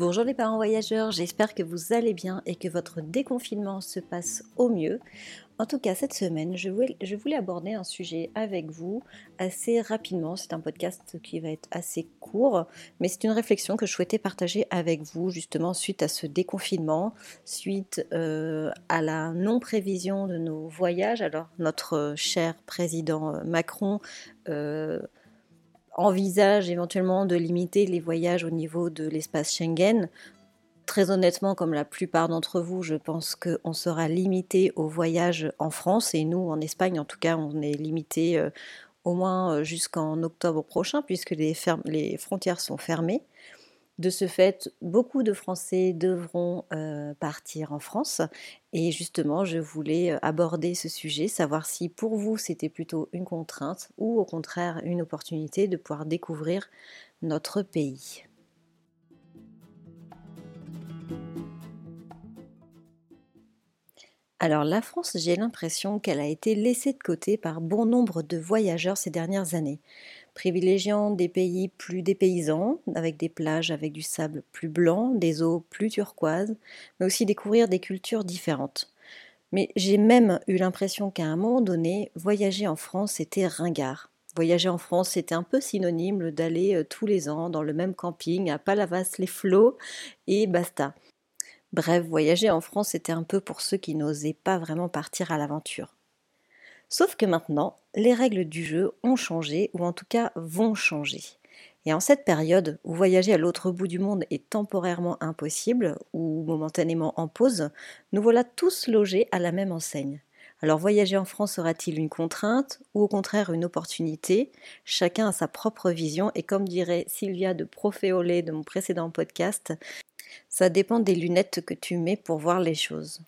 Bonjour les parents voyageurs, j'espère que vous allez bien et que votre déconfinement se passe au mieux. En tout cas, cette semaine, je voulais, aborder un sujet avec vous assez rapidement. C'est un podcast qui va être assez court, mais c'est une réflexion que je souhaitais partager avec vous justement suite à ce déconfinement, suite euh, à la non-prévision de nos voyages. Alors, notre cher président Macron... Euh, envisage éventuellement de limiter les voyages au niveau de l'espace Schengen. Très honnêtement, comme la plupart d'entre vous, je pense qu'on sera limité aux voyages en France et nous, en Espagne, en tout cas, on est limité euh, au moins euh, jusqu'en octobre prochain puisque les, les frontières sont fermées. De ce fait, beaucoup de Français devront euh, partir en France. Et justement, je voulais euh, aborder ce sujet, savoir si pour vous c'était plutôt une contrainte ou au contraire une opportunité de pouvoir découvrir notre pays. Alors la France, j'ai l'impression qu'elle a été laissée de côté par bon nombre de voyageurs ces dernières années privilégiant des pays plus dépaysants, avec des plages avec du sable plus blanc, des eaux plus turquoises, mais aussi découvrir des cultures différentes. Mais j'ai même eu l'impression qu'à un moment donné, voyager en France était ringard. Voyager en France, c'était un peu synonyme d'aller euh, tous les ans dans le même camping à Palavas-les-Flots et basta. Bref, voyager en France, c'était un peu pour ceux qui n'osaient pas vraiment partir à l'aventure. Sauf que maintenant, les règles du jeu ont changé, ou en tout cas vont changer. Et en cette période où voyager à l'autre bout du monde est temporairement impossible, ou momentanément en pause, nous voilà tous logés à la même enseigne. Alors voyager en France sera-t-il une contrainte ou au contraire une opportunité? Chacun a sa propre vision et comme dirait Sylvia de Proféolé de mon précédent podcast, ça dépend des lunettes que tu mets pour voir les choses.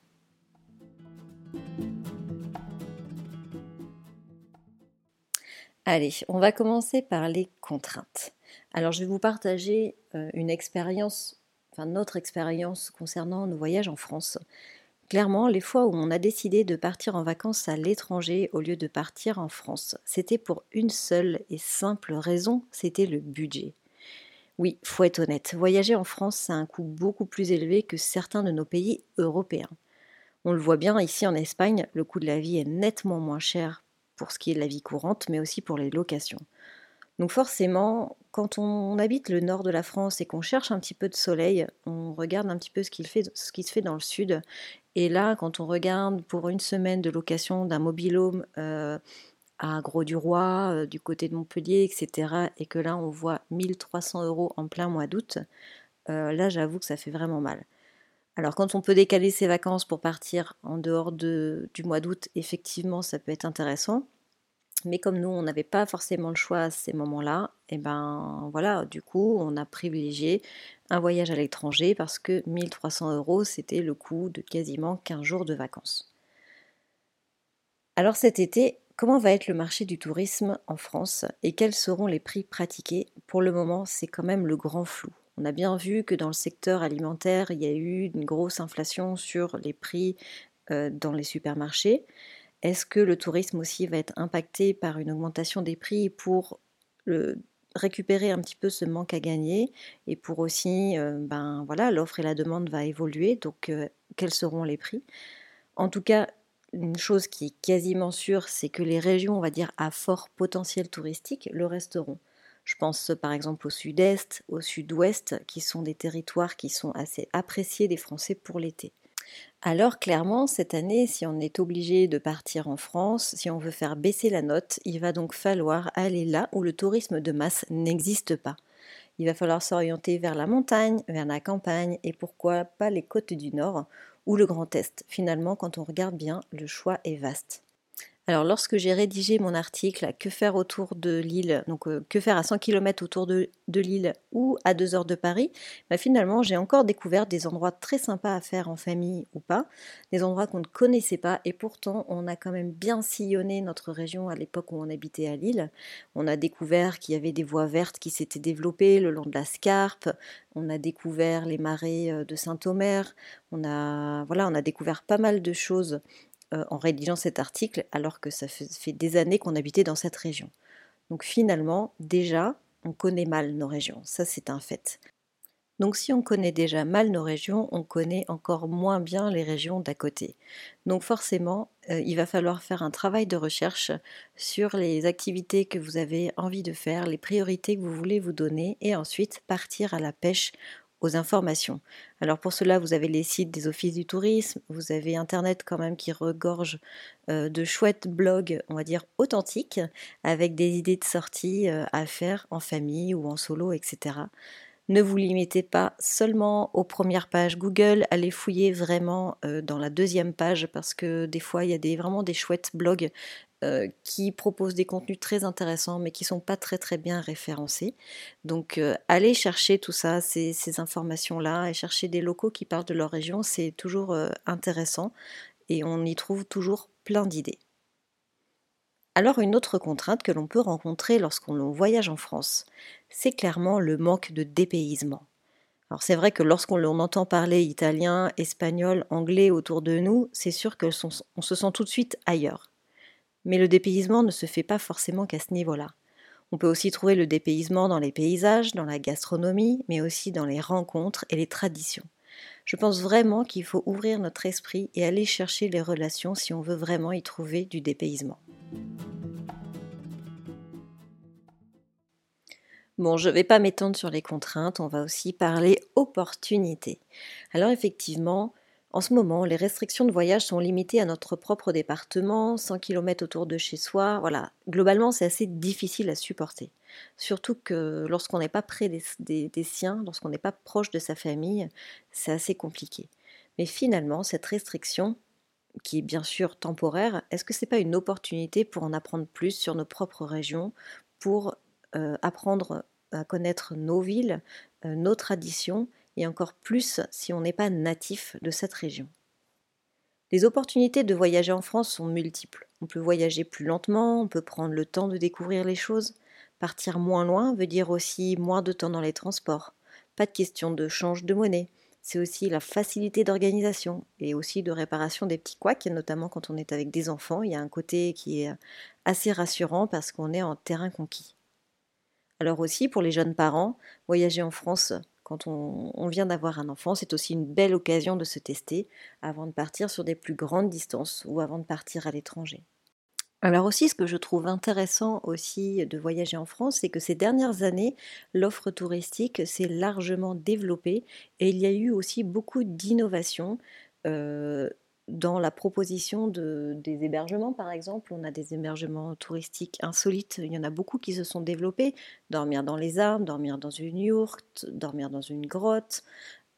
Allez, on va commencer par les contraintes. Alors je vais vous partager euh, une expérience, enfin notre expérience concernant nos voyages en France. Clairement, les fois où on a décidé de partir en vacances à l'étranger au lieu de partir en France, c'était pour une seule et simple raison, c'était le budget. Oui, faut être honnête, voyager en France, a un coût beaucoup plus élevé que certains de nos pays européens. On le voit bien ici en Espagne, le coût de la vie est nettement moins cher pour ce qui est de la vie courante, mais aussi pour les locations. Donc forcément, quand on habite le nord de la France et qu'on cherche un petit peu de soleil, on regarde un petit peu ce, qui se fait dans le sud. Et là, quand on regarde pour une semaine de location d'un mobilhome euh, à Gros-du-Roi, euh, du côté de Montpellier, etc., et que là on voit 1300 euros en plein mois d'août, euh, là j'avoue que ça fait vraiment mal. Alors quand on peut décaler ses vacances pour partir en dehors de, du mois d'août, effectivement ça peut être intéressant. Mais comme nous, on n'avait pas forcément le choix à ces moments-là, et eh ben voilà, du coup, on a privilégié un voyage à l'étranger parce que 1300 euros, c'était le coût de quasiment 15 jours de vacances. Alors cet été, comment va être le marché du tourisme en France et quels seront les prix pratiqués? Pour le moment, c'est quand même le grand flou. On a bien vu que dans le secteur alimentaire, il y a eu une grosse inflation sur les prix euh, dans les supermarchés. Est-ce que le tourisme aussi va être impacté par une augmentation des prix pour récupérer un petit peu ce manque à gagner et pour aussi, euh, ben voilà, l'offre et la demande va évoluer, donc euh, quels seront les prix? En tout cas, une chose qui est quasiment sûre, c'est que les régions, on va dire, à fort potentiel touristique le resteront. Je pense par exemple au sud-est, au sud-ouest, qui sont des territoires qui sont assez appréciés des Français pour l'été. Alors clairement, cette année, si on est obligé de partir en France, si on veut faire baisser la note, il va donc falloir aller là où le tourisme de masse n'existe pas. Il va falloir s'orienter vers la montagne, vers la campagne et pourquoi pas les côtes du Nord ou le Grand Est. Finalement, quand on regarde bien, le choix est vaste. Alors lorsque j'ai rédigé mon article Que faire autour de l'île, donc euh, que faire à 100 km autour de, l'île ou à 2 heures de Paris, bah, finalement j'ai encore découvert des endroits très sympas à faire en famille ou pas, des endroits qu'on ne connaissait pas et pourtant on a quand même bien sillonné notre région à l'époque où on habitait à Lille. On a découvert qu'il y avait des voies vertes qui s'étaient développées le long de la Scarpe, on a découvert les marais euh, de Saint-Omer, on a, voilà, on a découvert pas mal de choses euh, en rédigeant cet article alors que ça fait, des années qu'on habitait dans cette région. Donc finalement, déjà, on connaît mal nos régions, ça c'est un fait. Donc si on connaît déjà mal nos régions, on connaît encore moins bien les régions d'à côté. Donc forcément, euh, il va falloir faire un travail de recherche sur les activités que vous avez envie de faire, les priorités que vous voulez vous donner, et ensuite partir à la pêche aux informations. Alors pour cela, vous avez les sites des offices du tourisme, vous avez Internet quand même qui regorge euh, de chouettes blogs, on va dire authentiques, avec des idées de sortie euh, à faire en famille ou en solo, etc. Ne vous limitez pas seulement aux premières pages Google, allez fouiller vraiment euh, dans la deuxième page parce que des fois il y a des, vraiment des chouettes blogs euh, qui proposent des contenus très intéressants mais qui ne sont pas très bien référencés. Donc euh, allez chercher tout ça, ces, informations-là, et chercher des locaux qui parlent de leur région, c'est toujours euh, intéressant et on y trouve toujours plein d'idées. Alors une autre contrainte que l'on peut rencontrer lorsqu'on voyage en France, c'est clairement le manque de dépaysement. Alors c'est vrai que lorsqu'on entend parler italien, espagnol, anglais autour de nous, c'est sûr qu'on se sent tout de suite ailleurs. Mais le dépaysement ne se fait pas forcément qu'à ce niveau-là. On peut aussi trouver le dépaysement dans les paysages, dans la gastronomie, mais aussi dans les rencontres et les traditions. Je pense vraiment qu'il faut ouvrir notre esprit et aller chercher les relations si on veut vraiment y trouver du dépaysement. Bon, je ne vais pas m'étendre sur les contraintes, on va aussi parler opportunités. Alors effectivement, en ce moment, les restrictions de voyage sont limitées à notre propre département, 100 km autour de chez soi. Voilà, globalement, c'est assez difficile à supporter. Surtout que lorsqu'on n'est pas près des, siens, lorsqu'on n'est pas proche de sa famille, c'est assez compliqué. Mais finalement, cette restriction, qui est bien sûr temporaire, est-ce que ce n'est pas une opportunité pour en apprendre plus sur nos propres régions, pour euh, apprendre à connaître nos villes, euh, nos traditions et encore plus si on n'est pas natif de cette région. Les opportunités de voyager en France sont multiples. On peut voyager plus lentement, on peut prendre le temps de découvrir les choses. Partir moins loin veut dire aussi moins de temps dans les transports. Pas de question de change de monnaie. C'est aussi la facilité d'organisation et aussi de réparation des petits couacs, notamment quand on est avec des enfants. Il y a un côté qui est assez rassurant parce qu'on est en terrain conquis. Alors aussi, pour les jeunes parents, voyager en France quand on, vient d'avoir un enfant, c'est aussi une belle occasion de se tester avant de partir sur des plus grandes distances ou avant de partir à l'étranger. Alors aussi, ce que je trouve intéressant aussi de voyager en France, c'est que ces dernières années, l'offre touristique s'est largement développée et il y a eu aussi beaucoup d'innovations. Euh, dans la proposition de, des hébergements, par exemple, on a des hébergements touristiques insolites. Il y en a beaucoup qui se sont développés. Dormir dans les arbres, dormir dans une yourte, dormir dans une grotte,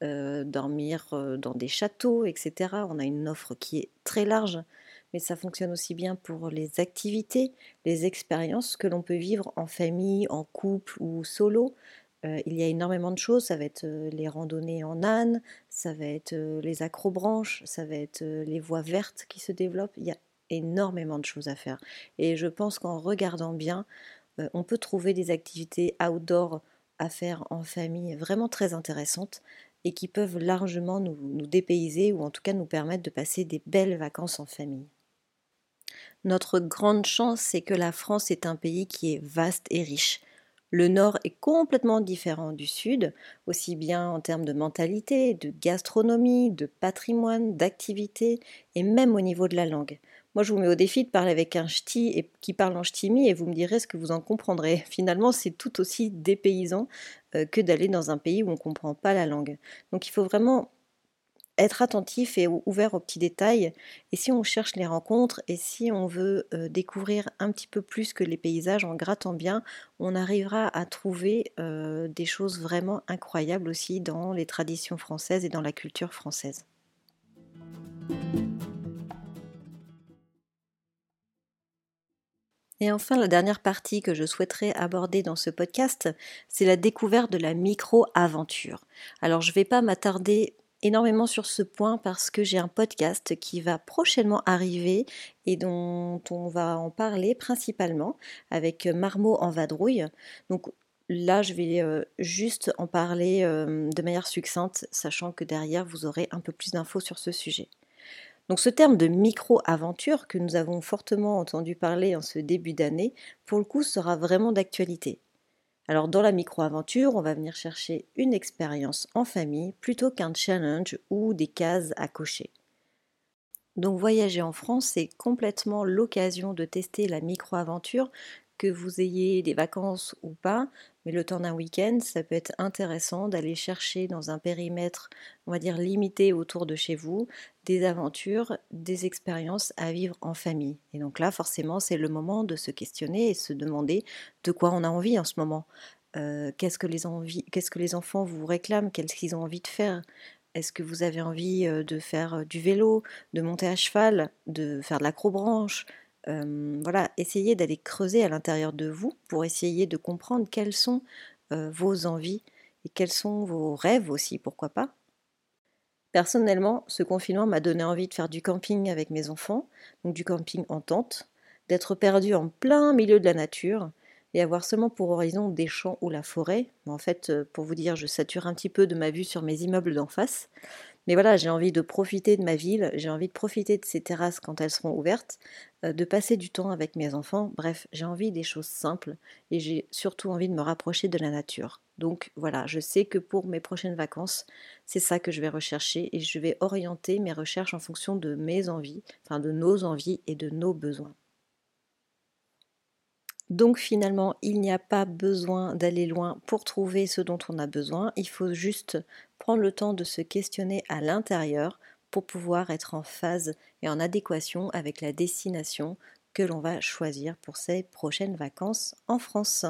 euh, dormir euh, dans des châteaux, etc. On a une offre qui est très large, mais ça fonctionne aussi bien pour les activités, les expériences que l'on peut vivre en famille, en couple ou solo. Il y a énormément de choses, ça va être les randonnées en âne, ça va être les acrobranches, ça va être les voies vertes qui se développent. Il y a énormément de choses à faire. Et je pense qu'en regardant bien, on peut trouver des activités outdoor à faire en famille vraiment très intéressantes et qui peuvent largement nous, nous dépayser ou en tout cas nous permettre de passer des belles vacances en famille. Notre grande chance, c'est que la France est un pays qui est vaste et riche. Le nord est complètement différent du sud, aussi bien en termes de mentalité, de gastronomie, de patrimoine, d'activité et même au niveau de la langue. Moi, je vous mets au défi de parler avec un ch'ti qui parle en ch'timi et vous me direz ce que vous en comprendrez. Finalement, c'est tout aussi dépaysant euh, que d'aller dans un pays où on ne comprend pas la langue. Donc, il faut vraiment être attentif et ouvert aux petits détails. Et si on cherche les rencontres et si on veut euh, découvrir un petit peu plus que les paysages en grattant bien, on arrivera à trouver euh, des choses vraiment incroyables aussi dans les traditions françaises et dans la culture française. Et enfin, la dernière partie que je souhaiterais aborder dans ce podcast, c'est la découverte de la micro-aventure. Alors, je ne vais pas m'attarder énormément sur ce point parce que j'ai un podcast qui va prochainement arriver et dont on va en parler principalement avec Marmot en vadrouille. Donc là, je vais euh, juste en parler euh, de manière succincte, sachant que derrière, vous aurez un peu plus d'infos sur ce sujet. Donc ce terme de micro-aventure que nous avons fortement entendu parler en ce début d'année, pour le coup, sera vraiment d'actualité. Alors dans la micro-aventure, on va venir chercher une expérience en famille plutôt qu'un challenge ou des cases à cocher. Donc voyager en France, c'est complètement l'occasion de tester la micro-aventure que vous ayez des vacances ou pas, mais le temps d'un week-end, ça peut être intéressant d'aller chercher dans un périmètre, on va dire limité autour de chez vous, des aventures, des expériences à vivre en famille. Et donc là, forcément, c'est le moment de se questionner et se demander de quoi on a envie en ce moment. Euh, qu'est-ce que les qu'est-ce que les enfants vous réclament, qu'est-ce qu'ils ont envie de faire? Est-ce que vous avez envie euh, de faire euh, du vélo, de monter à cheval, de faire de l'acrobranche, voilà, essayez d'aller creuser à l'intérieur de vous pour essayer de comprendre quelles sont vos envies et quels sont vos rêves aussi, pourquoi pas. Personnellement, ce confinement m'a donné envie de faire du camping avec mes enfants, donc du camping en tente, d'être perdu en plein milieu de la nature et avoir seulement pour horizon des champs ou la forêt. En fait, pour vous dire, je sature un petit peu de ma vue sur mes immeubles d'en face. Mais voilà, j'ai envie de profiter de ma ville, j'ai envie de profiter de ces terrasses quand elles seront ouvertes, euh, de passer du temps avec mes enfants. Bref, j'ai envie des choses simples et j'ai surtout envie de me rapprocher de la nature. Donc voilà, je sais que pour mes prochaines vacances, c'est ça que je vais rechercher et je vais orienter mes recherches en fonction de mes envies, enfin de nos envies et de nos besoins. Donc finalement, il n'y a pas besoin d'aller loin pour trouver ce dont on a besoin, il faut juste prendre le temps de se questionner à l'intérieur pour pouvoir être en phase et en adéquation avec la destination que l'on va choisir pour ses prochaines vacances en France.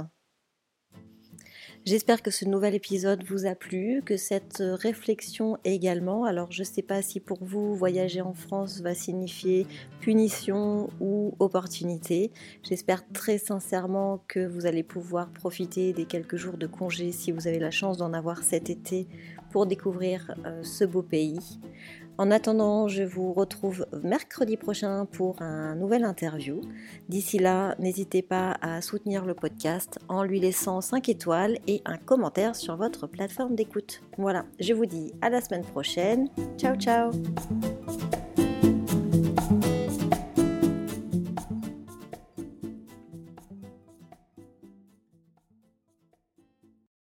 J'espère que ce nouvel épisode vous a plu, que cette réflexion également. Alors je ne sais pas si pour vous voyager en France va signifier punition ou opportunité. J'espère très sincèrement que vous allez pouvoir profiter des quelques jours de congé si vous avez la chance d'en avoir cet été pour découvrir euh, ce beau pays. En attendant, je vous retrouve mercredi prochain pour un nouvel interview. D'ici là, n'hésitez pas à soutenir le podcast en lui laissant 5 étoiles et un commentaire sur votre plateforme d'écoute. Voilà, je vous dis à la semaine prochaine. Ciao ciao